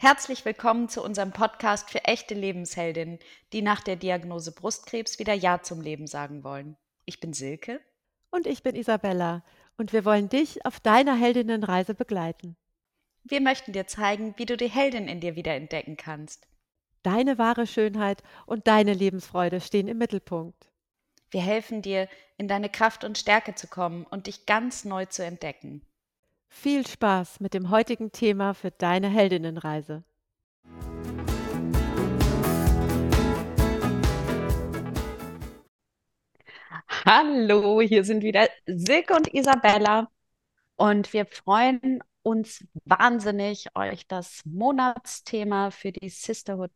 Herzlich willkommen zu unserem Podcast für echte Lebensheldinnen, die nach der Diagnose Brustkrebs wieder Ja zum Leben sagen wollen. Ich bin Silke. Und ich bin Isabella. Und wir wollen dich auf deiner Heldinnenreise begleiten. Wir möchten dir zeigen, wie du die Heldin in dir wieder entdecken kannst. Deine wahre Schönheit und deine Lebensfreude stehen im Mittelpunkt. Wir helfen dir, in deine Kraft und Stärke zu kommen und dich ganz neu zu entdecken. Viel Spaß mit dem heutigen Thema für deine Heldinnenreise. Hallo, hier sind wieder Silke und Isabella und wir freuen uns wahnsinnig, euch das Monatsthema für die Sisterhood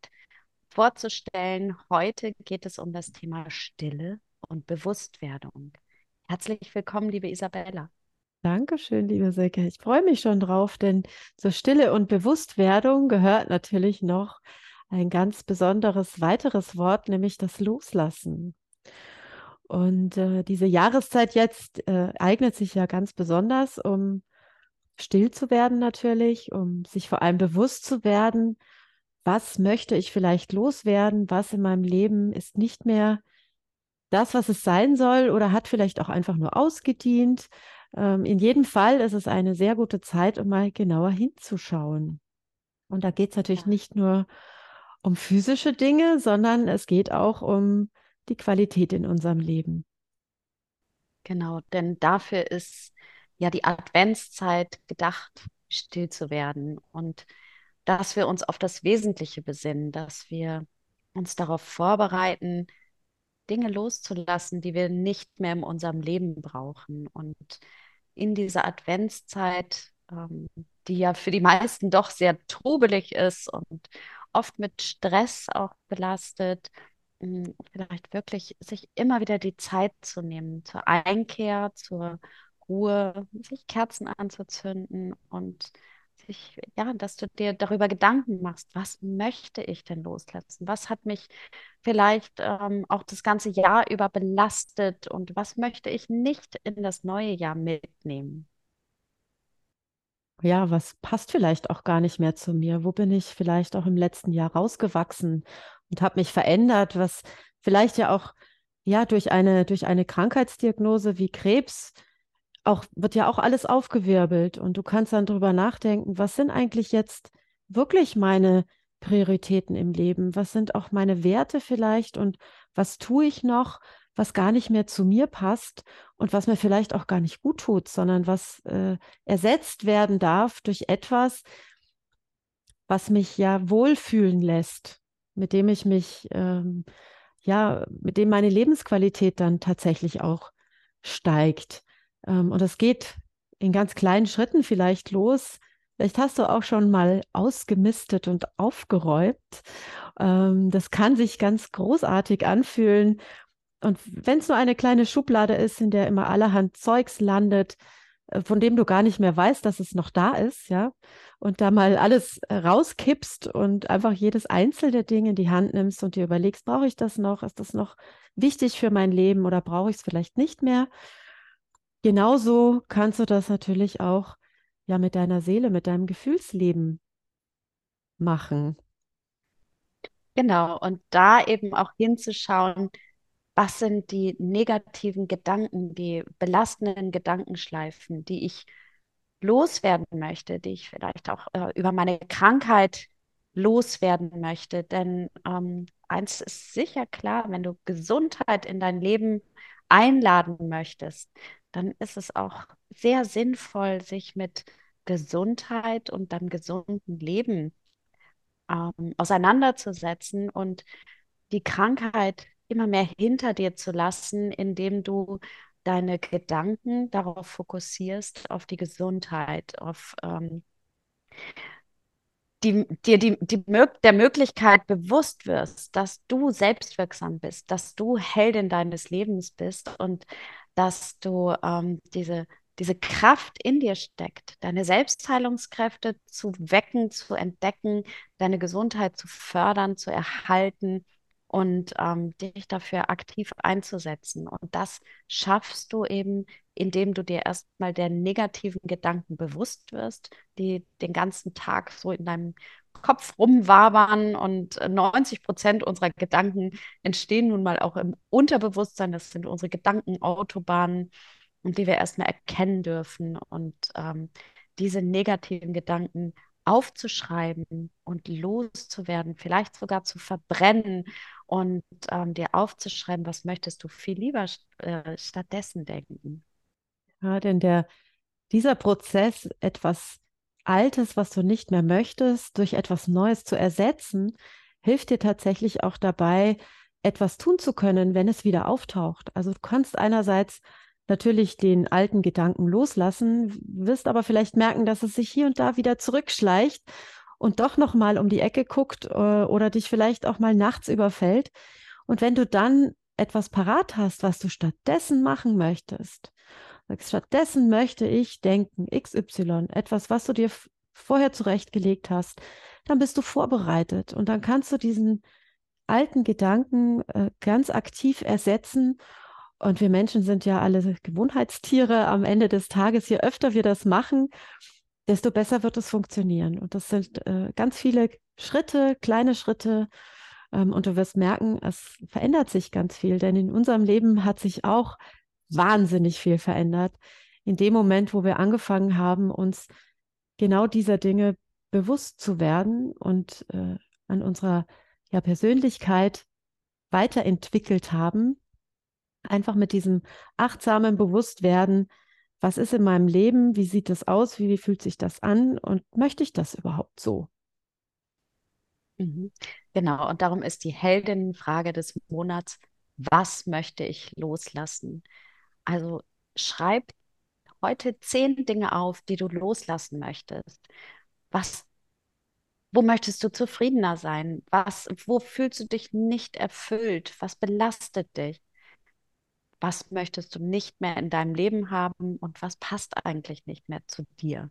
vorzustellen. Heute geht es um das Thema Stille und Bewusstwerdung. Herzlich willkommen, liebe Isabella. Dankeschön, liebe Silke. Ich freue mich schon drauf, denn zur Stille und Bewusstwerdung gehört natürlich noch ein ganz besonderes weiteres Wort, nämlich das Loslassen. Und äh, diese Jahreszeit jetzt äh, eignet sich ja ganz besonders, um still zu werden natürlich, um sich vor allem bewusst zu werden, was möchte ich vielleicht loswerden, was in meinem Leben ist nicht mehr das, was es sein soll oder hat vielleicht auch einfach nur ausgedient ähm, in jedem Fall ist es eine sehr gute Zeit, um mal genauer hinzuschauen. Und da geht es natürlich ja. nicht nur um physische Dinge, sondern es geht auch um die Qualität in unserem Leben. Genau, denn dafür ist ja die Adventszeit gedacht, still zu werden und dass wir uns auf das Wesentliche besinnen, dass wir uns darauf vorbereiten, Dinge loszulassen, die wir nicht mehr in unserem Leben brauchen. Und in dieser Adventszeit, ähm, die ja für die meisten doch sehr trubelig ist und oft mit Stress auch belastet, mh, hm, vielleicht wirklich sich immer wieder die Zeit zu nehmen zur Einkehr, zur Ruhe, sich Kerzen anzuzünden und sich, ja, dass du dir darüber Gedanken machst, was möchte ich denn loslassen? Was hat mich vielleicht ähm, auch das ganze Jahr über belastet und was möchte ich nicht in das neue Jahr mitnehmen? Ja, was passt vielleicht auch gar nicht mehr zu mir? Wo bin ich vielleicht auch im letzten Jahr rausgewachsen und habe mich verändert, was vielleicht ja auch ja durch eine durch eine Krankheitsdiagnose wie Krebs auch, wird ja auch alles aufgewirbelt und du kannst dann drüber nachdenken, was sind eigentlich jetzt wirklich meine Prioritäten im Leben? Was sind auch meine Werte vielleicht und was tue ich noch, was gar nicht mehr zu mir passt und was mir vielleicht auch gar nicht gut tut, sondern was äh, ersetzt werden darf durch etwas, was mich ja wohlfühlen lässt, mit dem ich mich, ähm, ja, mit dem meine Lebensqualität dann tatsächlich auch steigt. Ähm, und das geht in ganz kleinen Schritten vielleicht los. Vielleicht hast du auch schon mal ausgemistet und aufgeräumt. Ähm, das kann sich ganz großartig anfühlen. Und wenn es nur eine kleine Schublade ist, in der immer allerhand Zeugs landet, äh, von dem du gar nicht mehr weißt, dass es noch da ist, ja, und da mal alles rauskippst und einfach jedes einzelne Ding in die Hand nimmst und dir überlegst, brauche ich das noch? Ist das noch wichtig für mein Leben oder brauche ich es vielleicht nicht mehr? Genauso kannst du das natürlich auch ja mit deiner Seele, mit deinem Gefühlsleben machen. Genau, und da eben auch hinzuschauen, was sind die negativen Gedanken, die belastenden Gedankenschleifen, die ich loswerden möchte, die ich vielleicht auch äh, über meine Krankheit loswerden möchte. Denn ähm, eins ist sicher klar, wenn du Gesundheit in dein Leben einladen möchtest, dann ist es auch sehr sinnvoll, sich mit Gesundheit und dann gesunden Leben ähm, auseinanderzusetzen und die Krankheit immer mehr hinter dir zu lassen, indem du deine Gedanken darauf fokussierst, auf die Gesundheit, auf ähm, die, dir die, die, der Möglichkeit bewusst wirst, dass du selbstwirksam bist, dass du Heldin deines Lebens bist und dass du ähm, diese, diese Kraft in dir steckt, deine Selbstheilungskräfte zu wecken, zu entdecken, deine Gesundheit zu fördern, zu erhalten und ähm, dich dafür aktiv einzusetzen. Und das schaffst du eben, indem du dir erstmal der negativen Gedanken bewusst wirst, die den ganzen Tag so in deinem Kopf rumwabern und 90 Prozent unserer Gedanken entstehen nun mal auch im Unterbewusstsein. Das sind unsere Gedankenautobahnen und die wir erstmal erkennen dürfen und ähm, diese negativen Gedanken aufzuschreiben und loszuwerden, vielleicht sogar zu verbrennen und ähm, dir aufzuschreiben, was möchtest du viel lieber äh, stattdessen denken. Ja, denn der, dieser Prozess, etwas Altes, was du nicht mehr möchtest, durch etwas Neues zu ersetzen, hilft dir tatsächlich auch dabei, etwas tun zu können, wenn es wieder auftaucht. Also du kannst einerseits natürlich den alten Gedanken loslassen, wirst aber vielleicht merken, dass es sich hier und da wieder zurückschleicht und doch noch mal um die Ecke guckt äh, oder dich vielleicht auch mal nachts überfällt. Und wenn du dann etwas parat hast, was du stattdessen machen möchtest, stattdessen möchte ich denken XY, etwas, was du dir vorher zurechtgelegt hast, dann bist du vorbereitet und dann kannst du diesen alten Gedanken äh, ganz aktiv ersetzen und wir Menschen sind ja alle Gewohnheitstiere am Ende des Tages. Je öfter wir das machen, desto besser wird es funktionieren. Und das sind äh, ganz viele Schritte, kleine Schritte. Ähm, und du wirst merken, es verändert sich ganz viel, denn in unserem Leben hat sich auch wahnsinnig viel verändert. In dem Moment, wo wir angefangen haben, uns genau dieser Dinge bewusst zu werden und äh, an unserer ja, Persönlichkeit weiterentwickelt haben, einfach mit diesem achtsamen Bewusstwerden, was ist in meinem Leben, wie sieht das aus, wie, wie fühlt sich das an und möchte ich das überhaupt so? Mhm. Genau, und darum ist die Heldinnenfrage des Monats, was möchte ich loslassen? Also schreib heute zehn Dinge auf, die du loslassen möchtest. Was, wo möchtest du zufriedener sein? Was, wo fühlst du dich nicht erfüllt? Was belastet dich? was möchtest du nicht mehr in deinem Leben haben und was passt eigentlich nicht mehr zu dir.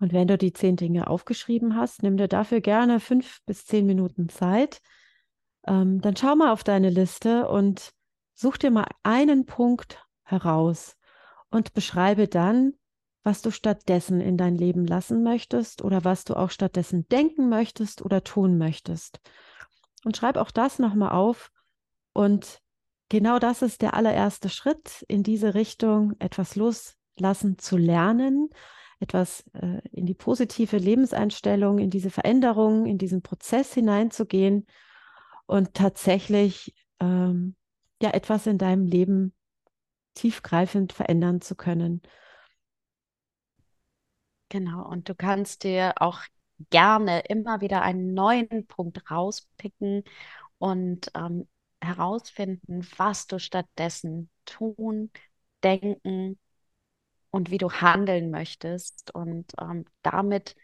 Und wenn du die zehn Dinge aufgeschrieben hast, nimm dir dafür gerne fünf bis zehn Minuten Zeit. Ähm, dann schau mal auf deine Liste und such dir mal einen Punkt heraus und beschreibe dann, was du stattdessen in dein Leben lassen möchtest oder was du auch stattdessen denken möchtest oder tun möchtest. Und schreib auch das nochmal auf und genau das ist der allererste Schritt in diese Richtung, etwas loslassen zu lernen, etwas äh, in die positive Lebenseinstellung, in diese Veränderung, in diesen Prozess hineinzugehen und tatsächlich ähm, ja etwas in deinem Leben tiefgreifend verändern zu können. Genau, und du kannst dir auch gerne immer wieder einen neuen Punkt rauspicken und ähm, herausfinden, was du stattdessen tun, denken und wie du handeln möchtest und ähm, damit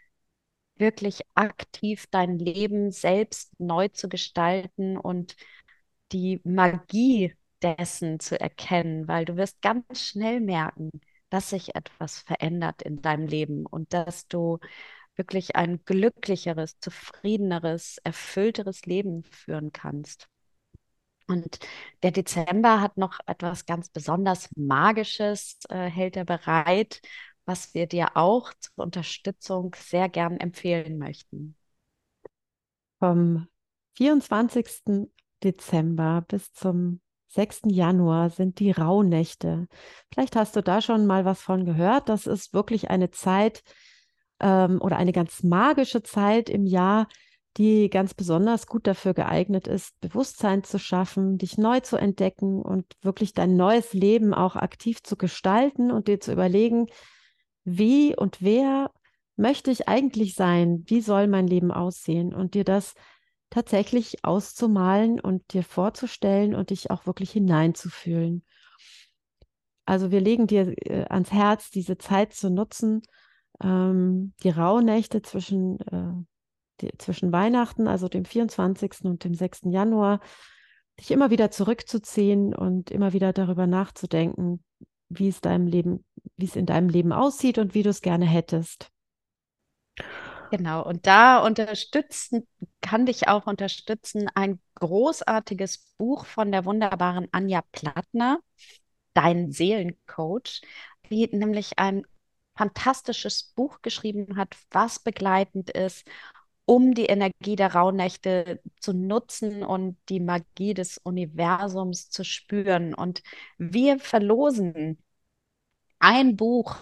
wirklich aktiv dein Leben selbst neu zu gestalten und die Magie dessen zu erkennen, weil du wirst ganz schnell merken, dass sich etwas verändert in deinem Leben und dass du wirklich ein glücklicheres, zufriedeneres, erfüllteres Leben führen kannst. Und der Dezember hat noch etwas ganz besonders Magisches, äh, hält er bereit, was wir dir auch zur Unterstützung sehr gern empfehlen möchten. Vom 24. Dezember bis zum 6. Januar sind die Rauhnächte. Vielleicht hast du da schon mal was von gehört. Das ist wirklich eine Zeit ähm, oder eine ganz magische Zeit im Jahr, die ganz besonders gut dafür geeignet ist, Bewusstsein zu schaffen, dich neu zu entdecken und wirklich dein neues Leben auch aktiv zu gestalten und dir zu überlegen, wie und wer möchte ich eigentlich sein? Wie soll mein Leben aussehen? Und dir das tatsächlich auszumalen und dir vorzustellen und dich auch wirklich hineinzufühlen. Also wir legen dir äh, ans Herz, diese Zeit zu nutzen, ähm, die Rauhnächte zwischen äh, die, zwischen Weihnachten, also dem 24. und dem 6. Januar, dich immer wieder zurückzuziehen und immer wieder darüber nachzudenken, wie es deinem Leben, wie es in deinem Leben aussieht und wie du es gerne hättest. Genau, und da unterstützen, kann dich auch unterstützen ein großartiges Buch von der wunderbaren Anja Plattner, Dein Seelencoach, die nämlich ein fantastisches Buch geschrieben hat, was begleitend ist, um die Energie der Rauhnächte zu nutzen und die Magie des Universums zu spüren. Und wir verlosen ein Buch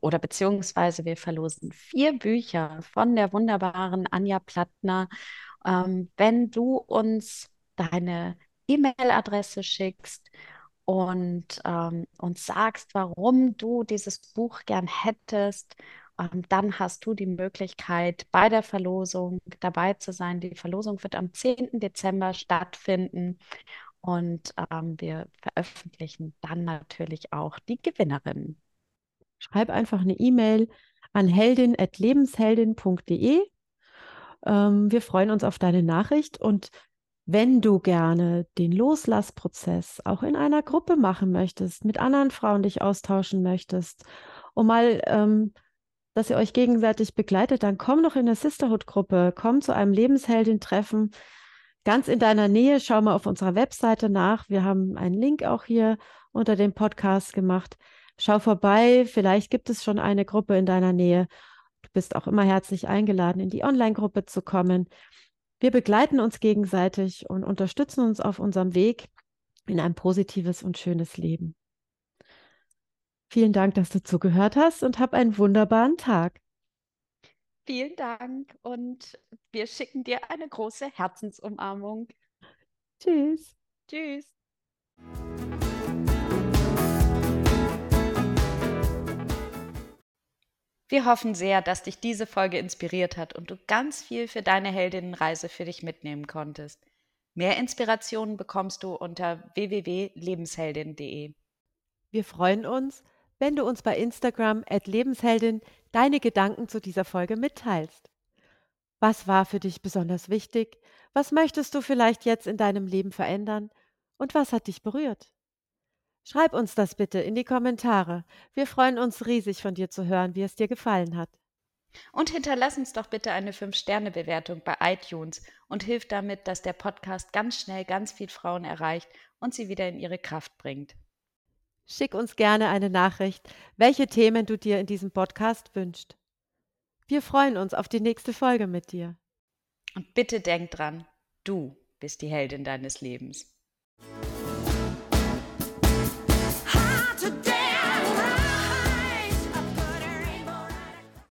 oder beziehungsweise wir verlosen vier Bücher von der wunderbaren Anja Plattner. Ähm, wenn du uns deine E-Mail-Adresse schickst und ähm, uns sagst, warum du dieses Buch gern hättest, ähm, dann hast du die Möglichkeit, bei der Verlosung dabei zu sein. Die Verlosung wird am 10. Dezember stattfinden und ähm, wir veröffentlichen dann natürlich auch die Gewinnerin. Schreib einfach eine E-Mail an heldin.lebensheldin.de. Ähm, wir freuen uns auf deine Nachricht und wenn du gerne den Loslassprozess auch in einer Gruppe machen möchtest, mit anderen Frauen dich austauschen möchtest, um mal, ähm, dass ihr euch gegenseitig begleitet, dann komm doch in eine Sisterhood-Gruppe, komm zu einem Lebensheldin-Treffen ganz in deiner Nähe. Schau mal auf unserer Webseite nach. Wir haben einen Link auch hier unter dem Podcast gemacht. Schau vorbei, vielleicht gibt es schon eine Gruppe in deiner Nähe. Du bist auch immer herzlich eingeladen, in die Online-Gruppe zu kommen. Wir begleiten uns gegenseitig und unterstützen uns auf unserem Weg in ein positives und schönes Leben. Vielen Dank, dass du zugehört hast und hab einen wunderbaren Tag. Vielen Dank und wir schicken dir eine große Herzensumarmung. Tschüss. Tschüss. Wir hoffen sehr, dass dich diese Folge inspiriert hat und du ganz viel für deine Heldinnenreise für dich mitnehmen konntest. Mehr Inspirationen bekommst du unter www.lebensheldin.de. Wir freuen uns, wenn du uns bei Instagram at Lebensheldin deine Gedanken zu dieser Folge mitteilst. Was war für dich besonders wichtig? Was möchtest du vielleicht jetzt in deinem Leben verändern? Und was hat dich berührt? Schreib uns das bitte in die Kommentare. Wir freuen uns riesig von dir zu hören, wie es dir gefallen hat. Und hinterlass uns doch bitte eine 5-Sterne-Bewertung bei iTunes und hilf damit, dass der Podcast ganz schnell ganz viel Frauen erreicht und sie wieder in ihre Kraft bringt. Schick uns gerne eine Nachricht, welche Themen du dir in diesem Podcast wünschst. Wir freuen uns auf die nächste Folge mit dir. Und bitte denk dran, du bist die Heldin deines Lebens.